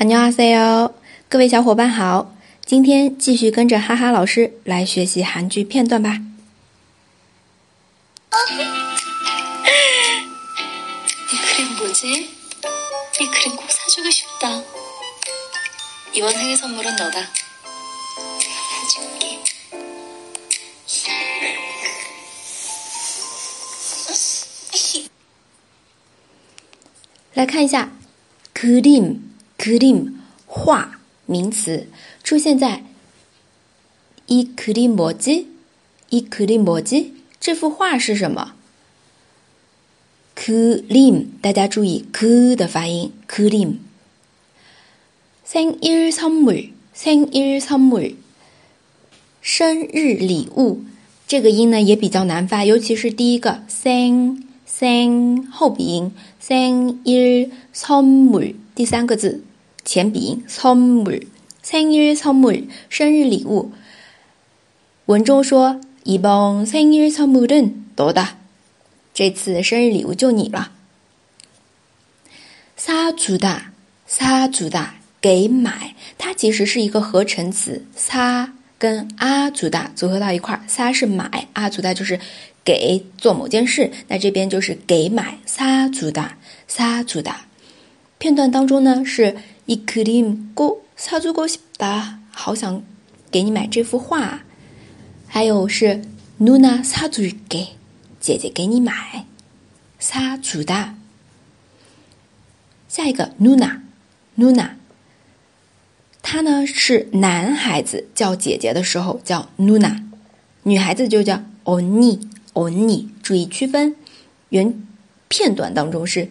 안녕하세요，各位小伙伴好，今天继续跟着哈哈老师来学习韩剧片段吧。이크림뭐지이크림꼭사주고싶다이번생일선물은너다내가사줄게来看一下그림 그림画名词出现在이그림뭐지이그림뭐지这幅画是什么？그 림， 大家注意 그的发音。그 림， 생일선 물， 생일선 물， 生日礼物。这个音呢也比较难发，尤其是第一个 생 생后鼻音생일선물第三个字 前鼻音선물생일선물生日礼物。文中说。이번생일선물은너 다， 这次生日礼物就你了。사주 다， 사주 다， 给买，它其实是一个合成词，사跟아주다组合到一块儿，사是买，아주다就是给做某件事，那这边就是给买，사주 다， 사주 다。 片段当中呢是 이그림꼭사주고싶 다， 好想给你买这幅画。还有是누나사줄 게， 姐姐给你买，사주 다。 下一个누나누나他呢是男孩子叫姐姐的时候叫누나女孩子就叫언니언니注意区分。原片段当中是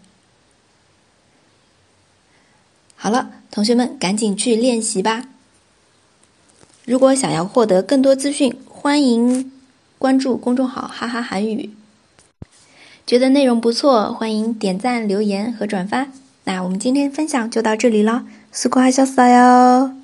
好了，同学们赶紧去练习吧。如果想要获得更多资讯，欢迎关注公众号“哈哈韩语”。觉得内容不错，欢迎点赞、留言和转发。那我们今天分享就到这里了，수고하셨어 요。